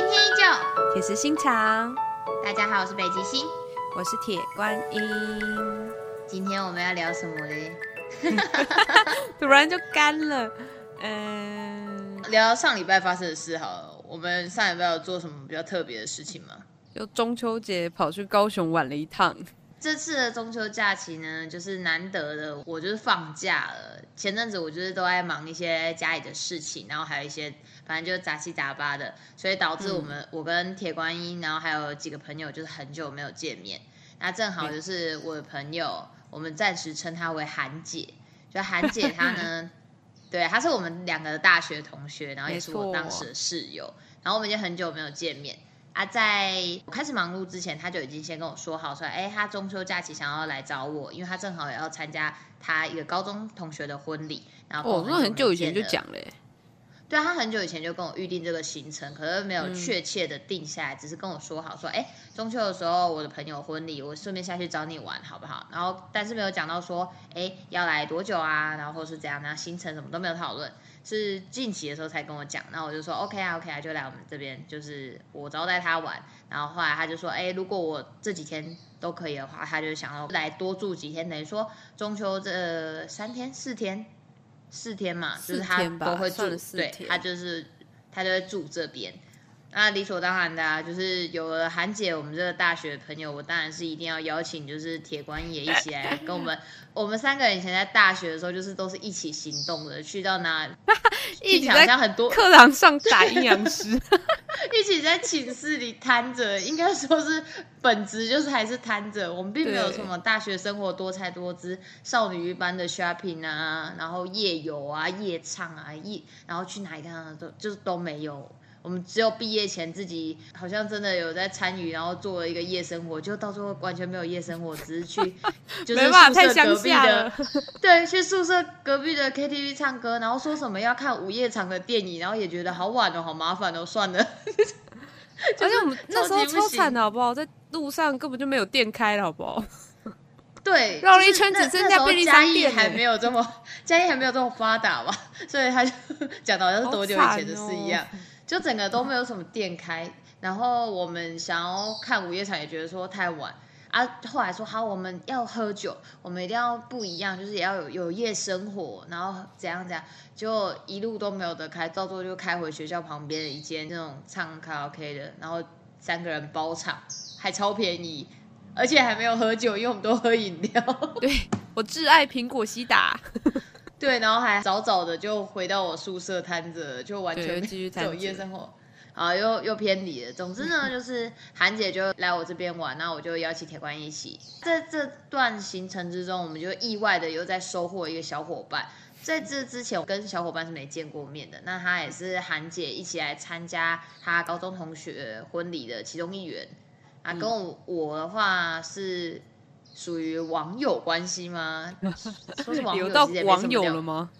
今天依旧，铁石心肠，大家好，我是北极星。我是铁观音。今天我们要聊什么嘞？突然就干了。嗯，聊上礼拜发生的事好了。我们上礼拜有做什么比较特别的事情吗？就中秋节跑去高雄玩了一趟。这次的中秋假期呢，就是难得的，我就是放假了。前阵子我就是都在忙一些家里的事情，然后还有一些反正就是杂七杂八的，所以导致我们我跟铁观音，然后还有几个朋友就是很久没有见面。那正好就是我的朋友，我们暂时称她为韩姐。就韩姐她呢，对，她是我们两个的大学同学，然后也是我当时的室友，然后我们已经很久没有见面。啊，在我开始忙碌之前，他就已经先跟我说好，说，哎，他中秋假期想要来找我，因为他正好也要参加他一个高中同学的婚礼。然后，哦，那很久以前就讲嘞。对啊，他很久以前就跟我预定这个行程，可是没有确切的定下来，只是跟我说好，说，哎，中秋的时候我的朋友婚礼，我顺便下去找你玩，好不好？然后，但是没有讲到说，哎，要来多久啊？然后或是怎样，那行程什么都没有讨论。是近期的时候才跟我讲，那我就说 OK 啊 OK 啊，就来我们这边，就是我招待他玩。然后后来他就说，哎，如果我这几天都可以的话，他就想要来多住几天，等于说中秋这三天四天四天嘛，就是他都会住，对，他就是他就会住这边。那理所当然的啊，就是有了韩姐，我们这个大学朋友，我当然是一定要邀请，就是铁观音也一起来跟我们。我们三个人以前在大学的时候，就是都是一起行动的，去到哪 一起好像很多课堂上打阴阳师，一起在寝室里瘫着，应该说是本质就是还是瘫着。我们并没有什么大学生活多才多姿、少女一般的 shopping 啊，然后夜游啊、夜唱啊、夜，然后去哪里看都就是都没有。我们只有毕业前自己好像真的有在参与，然后做了一个夜生活，就到最后完全没有夜生活，只是去 就是宿舍隔壁的，对，去宿舍隔壁的 KTV 唱歌，然后说什么要看午夜场的电影，然后也觉得好晚哦，好麻烦哦，算了。而且我们那时候超惨的好不好？在路上根本就没有店开了，好不好？对，绕了一圈只剩下便利商店，还没有这么嘉义还没有这么发达嘛，所以他就讲的好像是多久以前的事一样。就整个都没有什么店开，然后我们想要看午夜场，也觉得说太晚啊。后来说好，我们要喝酒，我们一定要不一样，就是也要有有夜生活，然后怎样怎样，就一路都没有得开，到最后就开回学校旁边的一间那种唱卡拉 OK 的，然后三个人包场，还超便宜，而且还没有喝酒，因为我们都喝饮料。对我挚爱苹果西打。对，然后还早早的就回到我宿舍摊着，就完全继续走夜生活，啊，又又偏离了。总之呢，就是韩姐就来我这边玩，那我就邀请铁观一起。在这段行程之中，我们就意外的又在收获一个小伙伴。在这之前，我跟小伙伴是没见过面的，那他也是韩姐一起来参加他高中同学婚礼的其中一员。啊，跟我我的话是。属于网友关系吗？说是网友，到网友了吗？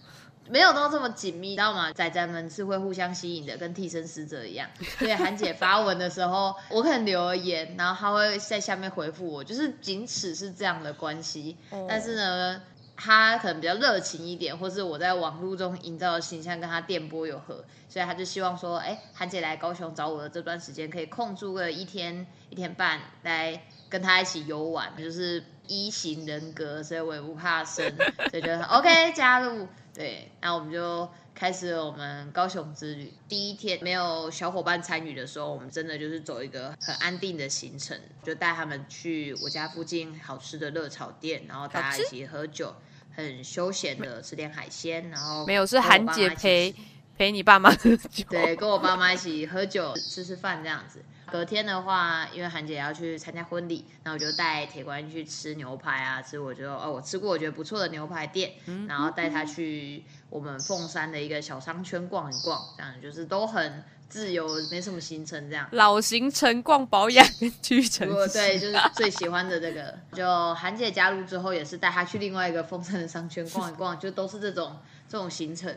没有到这么紧密，知道吗？仔仔们是会互相吸引的，跟替身使者一样。所以韩姐发文的时候，我可能留言，然后她会在下面回复我，就是仅此是这样的关系。但是呢，她可能比较热情一点，或是我在网络中营造的形象跟她电波有合，所以她就希望说，哎，韩姐来高雄找我的这段时间，可以空出个一天一天半来。跟他一起游玩，就是一型人格，所以我也不怕生，所以就 OK 加入。对，那我们就开始了我们高雄之旅。第一天没有小伙伴参与的时候，我们真的就是走一个很安定的行程，就带他们去我家附近好吃的热炒店，然后大家一起喝酒，很休闲的吃点海鲜，然后没有是韩姐陪陪你爸妈喝酒，对，跟我爸妈一起喝酒吃吃饭这样子。隔天的话，因为韩姐要去参加婚礼，那我就带铁观去吃牛排啊，吃我觉得哦，我吃过我觉得不错的牛排店，然后带她去我们凤山的一个小商圈逛一逛，这样就是都很自由，没什么行程这样。老行程逛保养跟屈臣氏，对，就是最喜欢的这个。就韩姐加入之后，也是带她去另外一个凤山的商圈逛一逛，就都是这种这种行程。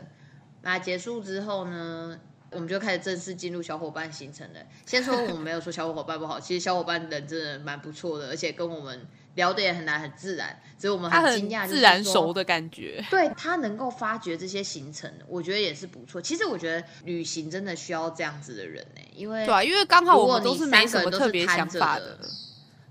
那结束之后呢？我们就开始正式进入小伙伴行程了。先说我们没有说小伙伴不好，其实小伙伴人真的蛮不错的，而且跟我们聊的也很难很自然，所以我们很惊讶，自然熟的感觉。对他能够发掘这些行程，我觉得也是不错。其实我觉得旅行真的需要这样子的人呢，因为对啊，因为刚好我们都是没什么特别想法的。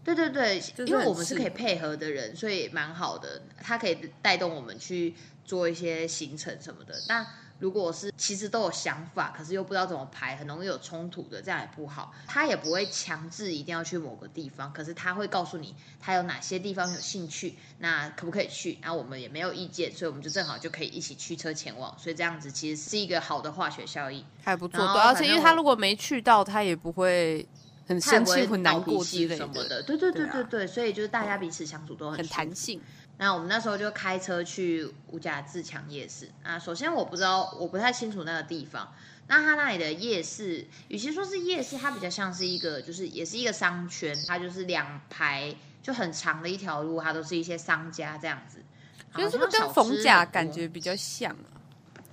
对对对，因为我们是可以配合的人，所以蛮好的。他可以带动我们去做一些行程什么的。那如果是其实都有想法，可是又不知道怎么排，很容易有冲突的，这样也不好。他也不会强制一定要去某个地方，可是他会告诉你他有哪些地方有兴趣，那可不可以去？然后我们也没有意见，所以我们就正好就可以一起驱车前往。所以这样子其实是一个好的化学效应，还不错。对，而且因为他如果没去到，他也不会。很生气、很难过之类的，对对对对对，所以就是大家彼此相处都很弹性。那我们那时候就开车去五甲自强夜市啊。首先我不知道，我不太清楚那个地方。那它那里的夜市，与其说是夜市，它比较像是一个，就是也是一个商圈。它就是两排就很长的一条路，它都是一些商家这样子。就是跟逢甲感觉比较像啊，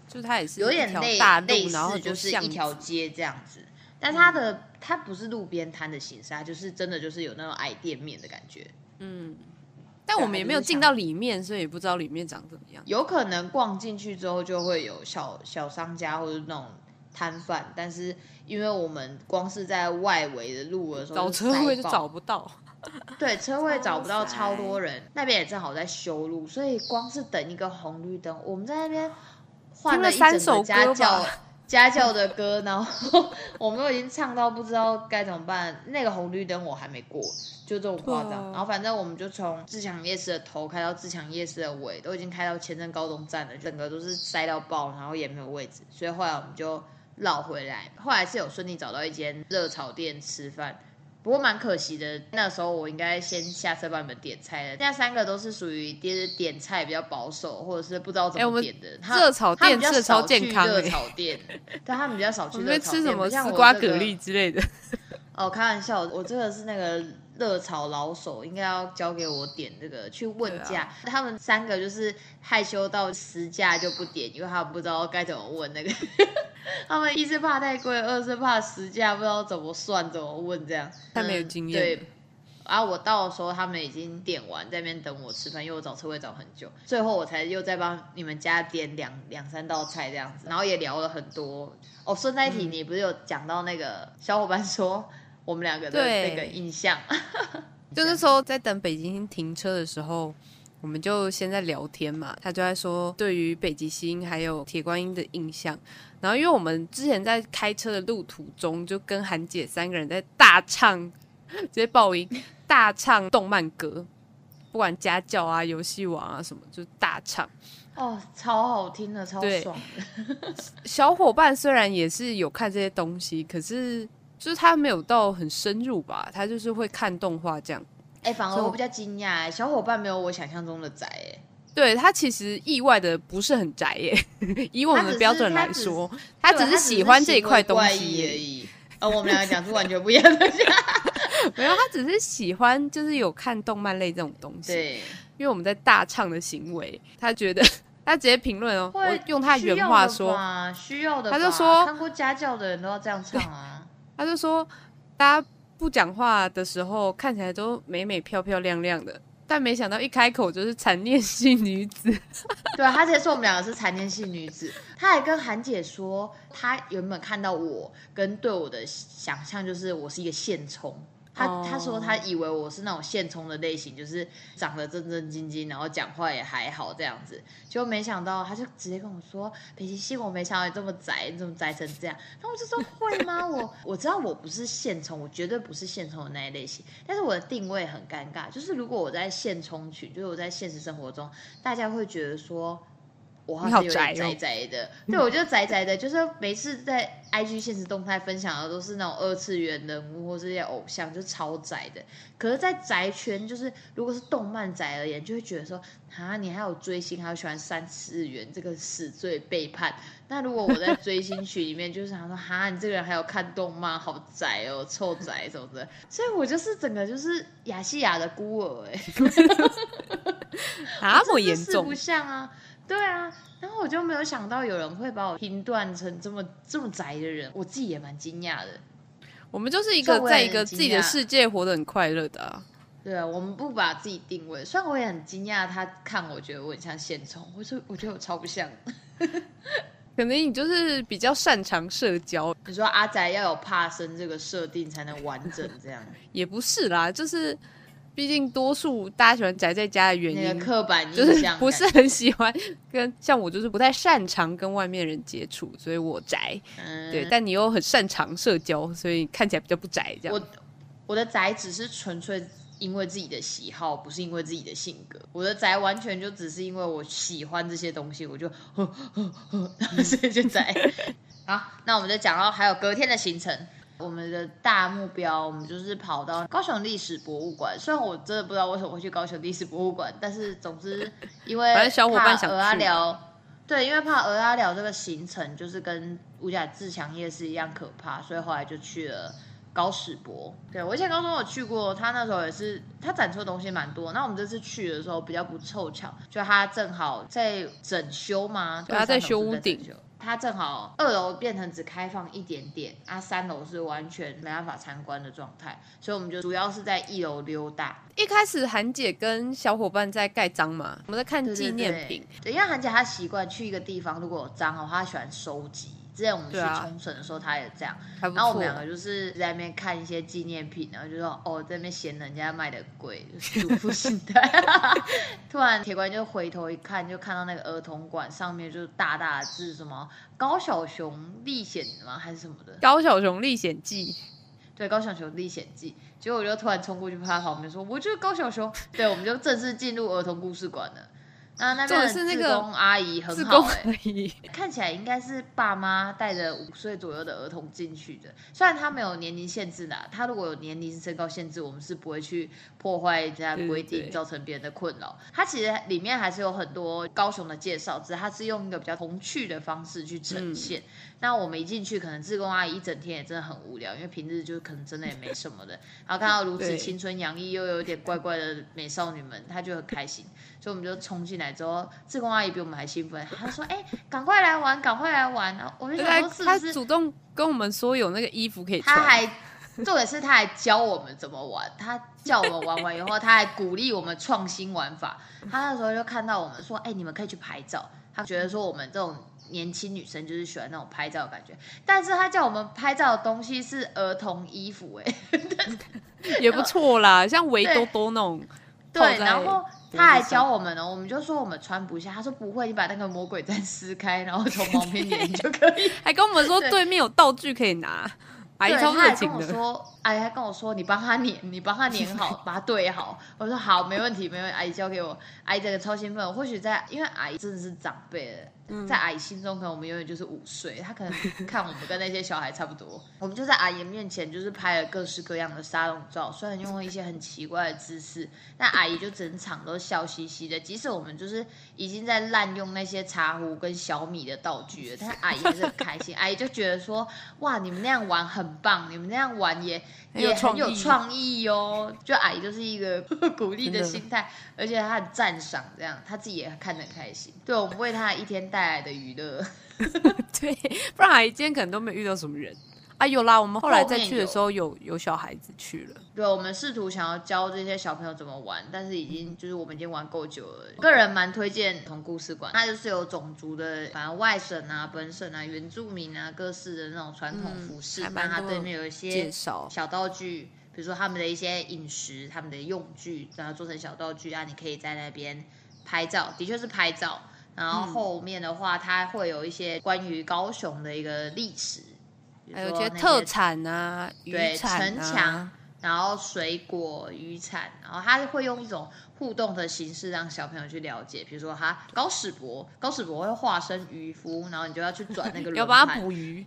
就是它也是有点类类似，就是一条街这样子。但它的它不是路边摊的形式，它就是真的就是有那种矮店面的感觉。嗯，但我们也没有进到里面，所以也不知道里面长怎么样。有可能逛进去之后就会有小小商家或者那种摊贩，但是因为我们光是在外围的路的时候找车位就找不到，对，车位找不到，超多人。那边也正好在修路，所以光是等一个红绿灯，我们在那边换了三首家教。家教的歌，然后我们都已经唱到不知道该怎么办。那个红绿灯我还没过，就这么夸张。然后反正我们就从自强夜市的头开到自强夜市的尾，都已经开到前镇高中站了，整个都是塞到爆，然后也没有位置。所以后来我们就绕回来，后来是有顺利找到一间热炒店吃饭。不过蛮可惜的，那时候我应该先下车帮你们点菜的。现在三个都是属于点点菜比较保守，或者是不知道怎么点的。热炒店比较少去热炒店，但他们比较少去热炒店。吃什么丝瓜蛤蜊之类的？哦，开玩笑，我这个是那个。热炒老手应该要交给我点这个去问价，他们三个就是害羞到实价就不点，因为他们不知道该怎么问那个。他们一是怕太贵，二是怕实价不知道怎么算怎么问这样。他没有经验。对，然后我到的时候他们已经点完，在那边等我吃饭，因为我找车位找很久，最后我才又再帮你们家点两两三道菜这样子，然后也聊了很多。哦，顺带提，你不是有讲到那个小伙伴说。我们两个的那个印象，就那时候在等北极星停车的时候，我们就先在聊天嘛。他就在说对于北极星还有铁观音的印象。然后因为我们之前在开车的路途中，就跟韩姐三个人在大唱，直接爆音大唱动漫歌，不管家教啊、游戏王啊什么，就大唱。哦，超好听的，超爽的。小伙伴虽然也是有看这些东西，可是。就是他没有到很深入吧，他就是会看动画这样。哎，反而我比较惊讶，小伙伴没有我想象中的宅哎。对他其实意外的不是很宅耶，以我们的标准来说，他只是喜欢这一块东西而已。呃，我们两个讲出完全不一样的。没有，他只是喜欢，就是有看动漫类这种东西。对，因为我们在大唱的行为，他觉得 他直接评论哦，我用他原话说，需要的，他就说看过家教的人都要这样唱啊。他就说，大家不讲话的时候看起来都美美漂漂亮亮的，但没想到一开口就是残念系女子。对，他直接说我们两个是残念系女子。他还跟韩姐说，他原本看到我跟对我的想象就是我是一个现充。他他说他以为我是那种现充的类型，就是长得正正经经，然后讲话也还好这样子，就没想到他就直接跟我说：“北极星，我没想到你这么宅，你怎么宅成这样？”那我就说：“会吗？我我知道我不是现充，我绝对不是现充的那一类型，但是我的定位很尴尬，就是如果我在现充群，就是我在现实生活中，大家会觉得说。”我好像有点宅宅的，对我就宅宅的，就是每次在 IG 现实动态分享的都是那种二次元人物或这些偶像，就超宅的。可是，在宅圈，就是如果是动漫宅而言，就会觉得说，啊，你还有追星，还有喜欢三次元，这个死罪背叛。那如果我在追星群里面，就是想说，哈，你这个人还有看动漫，好宅哦，臭宅什么的。所以我就是整个就是亚细亚的孤儿，哎，那么严重，不像啊。对啊，然后我就没有想到有人会把我评断成这么这么宅的人，我自己也蛮惊讶的。我们就是一个在一个自己的世界活得很快乐的啊。对啊，我们不把自己定位，虽然我也很惊讶，他看我觉得我很像现充，我说我觉得我超不像。可能你就是比较擅长社交。你说阿宅要有怕生这个设定才能完整，这样也不是啦，就是毕竟多数大家喜欢宅在家的原因，刻板印象不是很喜欢跟像我就是不太擅长跟外面人接触，所以我宅。对，但你又很擅长社交，所以看起来比较不宅。这样，我我的宅只是纯粹。因为自己的喜好，不是因为自己的性格。我的宅完全就只是因为我喜欢这些东西，我就呵呵呵，所以就宅。好，那我们就讲到还有隔天的行程。我们的大目标，我们就是跑到高雄历史博物馆。虽然我真的不知道为什么会去高雄历史博物馆，但是总之 因为小伙伴想阿聊，对，因为怕鹅阿聊这个行程就是跟五甲自强夜市一样可怕，所以后来就去了。高史博，对我以前高中有去过，他那时候也是，他展出的东西蛮多。那我们这次去的时候比较不凑巧，就他正好在整修嘛，他在修屋顶，他正好二楼变成只开放一点点，啊，三楼是完全没办法参观的状态，所以我们就主要是在一楼溜达。一开始韩姐跟小伙伴在盖章嘛，我们在看纪念品，对，因为韩姐她习惯去一个地方，如果有章的话，她喜欢收集。之前我们去冲绳的时候，他也这样。然后我们两个就是在那边看一些纪念品，然后就说：“哦，在那边嫌人家卖的贵，主妇心态。”突然铁官就回头一看，就看到那个儿童馆上面就是大大的字，什么《高小熊历险》吗？还是什么的？《高小熊历险记》。对，《高小熊历险记》。结果我就突然冲过去趴，他旁边说：“我就是高小熊。”对，我们就正式进入儿童故事馆了。那那边的自工阿姨很好哎，看起来应该是爸妈带着五岁左右的儿童进去的。虽然他没有年龄限制的，他如果有年龄身高限制，我们是不会去破坏这样规定，造成别人的困扰。它其实里面还是有很多高雄的介绍，只是它是用一个比较童趣的方式去呈现。那我们一进去，可能志工阿姨一整天也真的很无聊，因为平日就可能真的也没什么的。然后看到如此青春洋溢又有点怪怪的美少女们，她就很开心。所以我们就冲进来之后，志工阿姨比我们还兴奋，她说：“哎，赶快来玩，赶快来玩！”然后我就想说，她主动跟我们说有那个衣服可以穿，她还重点是她还教我们怎么玩，她叫我们玩完以后，她还鼓励我们创新玩法。她那时候就看到我们说：“哎，你们可以去拍照。”她觉得说我们这种年轻女生就是喜欢那种拍照的感觉，但是她叫我们拍照的东西是儿童衣服，哎，也不错啦，像围兜兜那种。对，然后他还教我们呢，我们就说我们穿不下，他说不会，你把那个魔鬼毡撕开，然后从旁边粘就可以。还跟我们说对面有道具可以拿，阿姨超热情的。说，阿姨还跟我说，你帮他粘，你帮他粘好，把它对好。我说好，没问题，没问题。阿姨交给我，阿姨这个超兴奋。或许在，因为阿姨真的是长辈。在阿姨心中，可能我们永远就是五岁。她可能看我们跟那些小孩差不多。我们就在阿姨面前，就是拍了各式各样的沙龙照，虽然用了一些很奇怪的姿势，但阿姨就整场都笑嘻嘻的。即使我们就是已经在滥用那些茶壶跟小米的道具了，但阿姨还是很开心。阿姨就觉得说：“哇，你们那样玩很棒，你们那样玩也也很有创意哦。”就阿姨就是一个 鼓励的心态，而且她很赞赏，这样她自己也看得很开心。对我们为她一天带。带来的娱乐，对，不然还今天可能都没有遇到什么人啊。有啦，我们后来再去的时候，有有小孩子去了。对，我们试图想要教这些小朋友怎么玩，但是已经就是我们已经玩够久了。个人蛮推荐童故事馆，它就是有种族的，反正外省啊、本省啊、原住民啊各式的那种传统服饰，那它对面有一些小道具，比如说他们的一些饮食、他们的用具，然后做成小道具啊，你可以在那边拍照，的确是拍照。然后后面的话，它会有一些关于高雄的一个历史，还有一些特产啊，对，城墙，然后水果、渔产，然后它会用一种互动的形式让小朋友去了解，比如说他高史博，高史博会化身渔夫，然后你就要去转那个，要帮他捕鱼，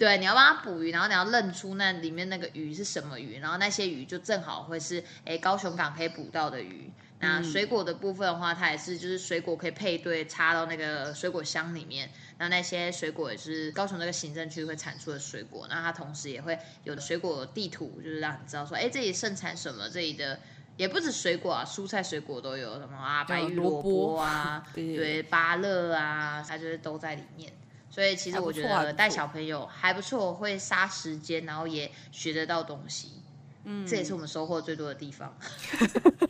对，你要帮他捕鱼，然后你要认出那里面那个鱼是什么鱼，然后那些鱼就正好会是哎高雄港可以捕到的鱼。那水果的部分的话，它也是就是水果可以配对插到那个水果箱里面。那那些水果也是高雄那个行政区会产出的水果。那它同时也会有水果地图，就是让你知道说，哎，这里盛产什么，这里的也不止水果啊，蔬菜水果都有什么啊，白玉萝萝卜卜啊，对对，芭乐啊，它就是都在里面。所以其实我觉得带小朋友还不错，会杀时间，然后也学得到东西。嗯，这也是我们收获最多的地方。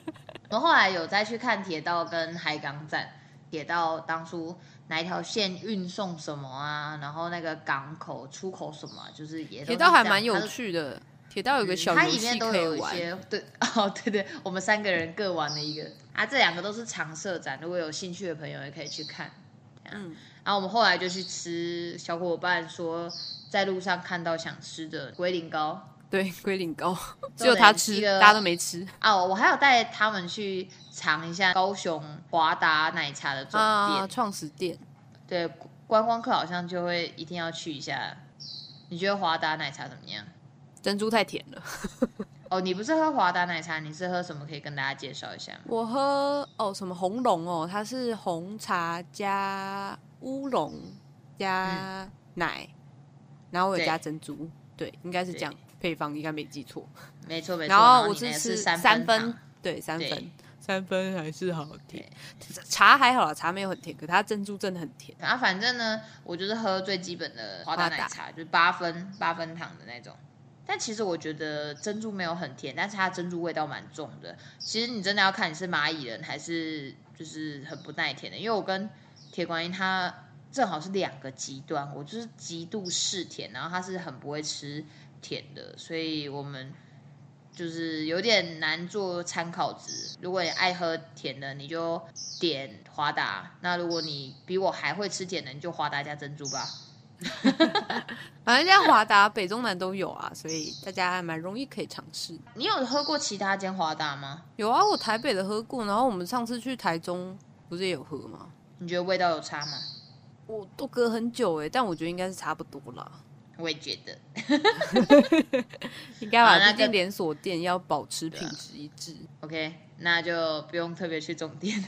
我们后来有再去看铁道跟海港站，铁道当初哪一条线运送什么啊，然后那个港口出口什么啊、就是也都铁道还蛮有趣的，铁道有个小它游戏里面都可以玩。有一些对 哦，对对，我们三个人各玩了一个啊，这两个都是常设展，如果有兴趣的朋友也可以去看。嗯，然后我们后来就去吃小伙伴说在路上看到想吃的龟苓膏对，龟苓膏 只有他吃，大家都没吃啊，我还有带他们去尝一下高雄华达奶茶的总店，啊。创始店对，观光客好像就会一定要去一下。你觉得华达奶茶怎么样？珍珠太甜了，哦，你不是喝华达奶茶，你是喝什么？可以跟大家介绍一下吗？我喝哦什么红龙哦，它是红茶加乌龙加奶，然后我有加珍珠，对，应该是这样配方，应该没记错。没错没错。然后我你那个吃三三分分，对，三分，三分还是好甜。茶还好啦，茶没有很甜，可它珍珠真的很甜。然后反正呢，我就是喝最基本的华达奶茶，就是八分八分糖的那种。但其实我觉得珍珠没有很甜，但是它珍珠味道蛮重的。其实你真的要看你是蚂蚁人还是就是很不耐甜的，因为我跟铁观音它正好是两个极端，我就是极度嗜甜，然后他是很不会吃甜的，所以我们就是有点难做参考值。如果你爱喝甜的，你就点华达；那如果你比我还会吃甜的，你就华达加珍珠吧。反正现在华达北中南都有啊，所以大家还蛮容易可以尝试。你有喝过其他间华达吗？有啊，我台北的喝过，然后我们上次去台中不是也有喝吗？你觉得味道有差吗？我都隔很久哎，但我觉得应该是差不多啦，我也觉得。应该吧？好那个毕竟连锁店要保持品质一致。OK，那就不用特别去总店，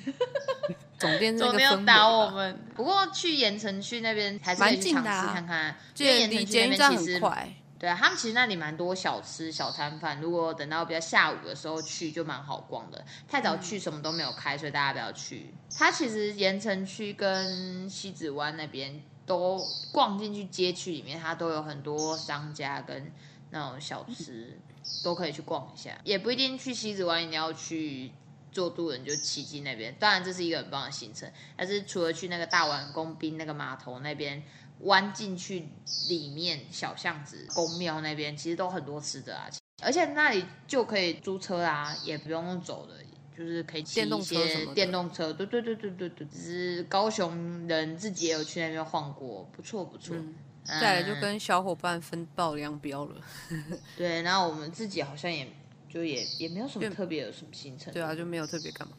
总店是那总个氛围店要打我吧，们。不过去盐城区那边还是可以去尝试看看，就因为盐城区那边其实很快。对啊，他们其实那里蛮多小吃、小摊贩。如果等到比较下午的时候去，就蛮好逛的。太早去什么都没有开，所以大家不要去。它其实盐城区跟西子湾那边都逛进去街区里面，它都有很多商家跟那种小吃，都可以去逛一下。也不一定去西子湾一定要去坐渡轮就骑进那边，当然这是一个很棒的行程。但是除了去那个大碗公滨那个码头那边。弯进去里面小巷子、公庙那边，其实都很多吃的啊，而且那里就可以租车啊，也不用走的，就是可以骑电动一些电动车。对对对对对对，只是高雄人自己也有去那边晃过，不错不错。嗯嗯再来就跟小伙伴分道扬镳了。对，然后我们自己好像也就也也没有什么特别有什么行程。对啊，就没有特别干嘛，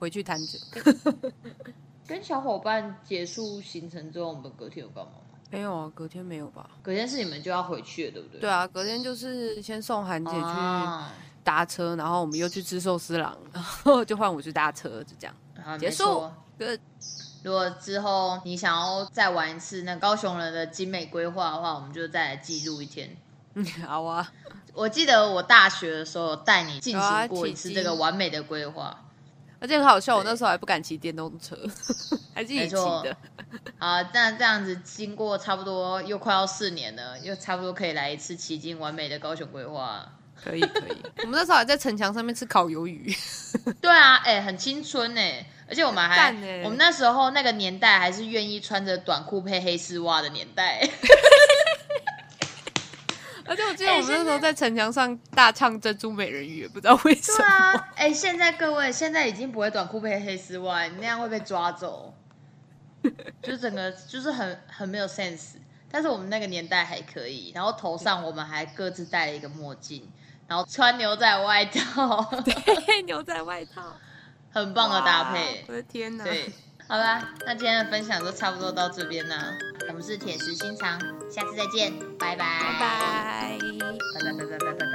回去摊着。跟小伙伴结束行程之后，我们隔天有干嘛吗？没有啊，隔天没有吧？隔天是你们就要回去了，对不对？对啊，隔天就是先送韩姐去啊搭车，然后我们又去吃寿司郎，然后就换我去搭车，就这样。好结束如果之后你想要再玩一次那高雄人的精美规划的话，我们就再来记录一天。嗯，好啊，我记得我大学的时候有带你进行过一次这个完美的规划。而且很好笑，我那时候还不敢骑电动车，还是你骑的。好，那这样子经过差不多又快要四年了，又差不多可以来一次骑进完美的高雄规划。可以可以，我们那时候还在城墙上面吃烤鱿鱼，对啊，哎、很青春哎，而且我们还欸我们那时候那个年代还是愿意穿着短裤配黑丝袜的年代。而且我记得我们那时候在城墙上大唱《珍珠美人鱼》，不知道为什么对么。啊，哎、现在各位现在已经不会短裤配黑丝袜，你那样会被抓走，就是整个就是很很没有 sense。但是我们那个年代还可以，然后头上我们还各自戴了一个墨镜，然后穿牛仔外套，对，牛仔外套，很棒的搭配。我的天呐。对。好啦，那今天的分享就差不多到这边啦。我们是铁石心肠，下次再见，拜拜。拜拜。拜拜拜拜拜拜。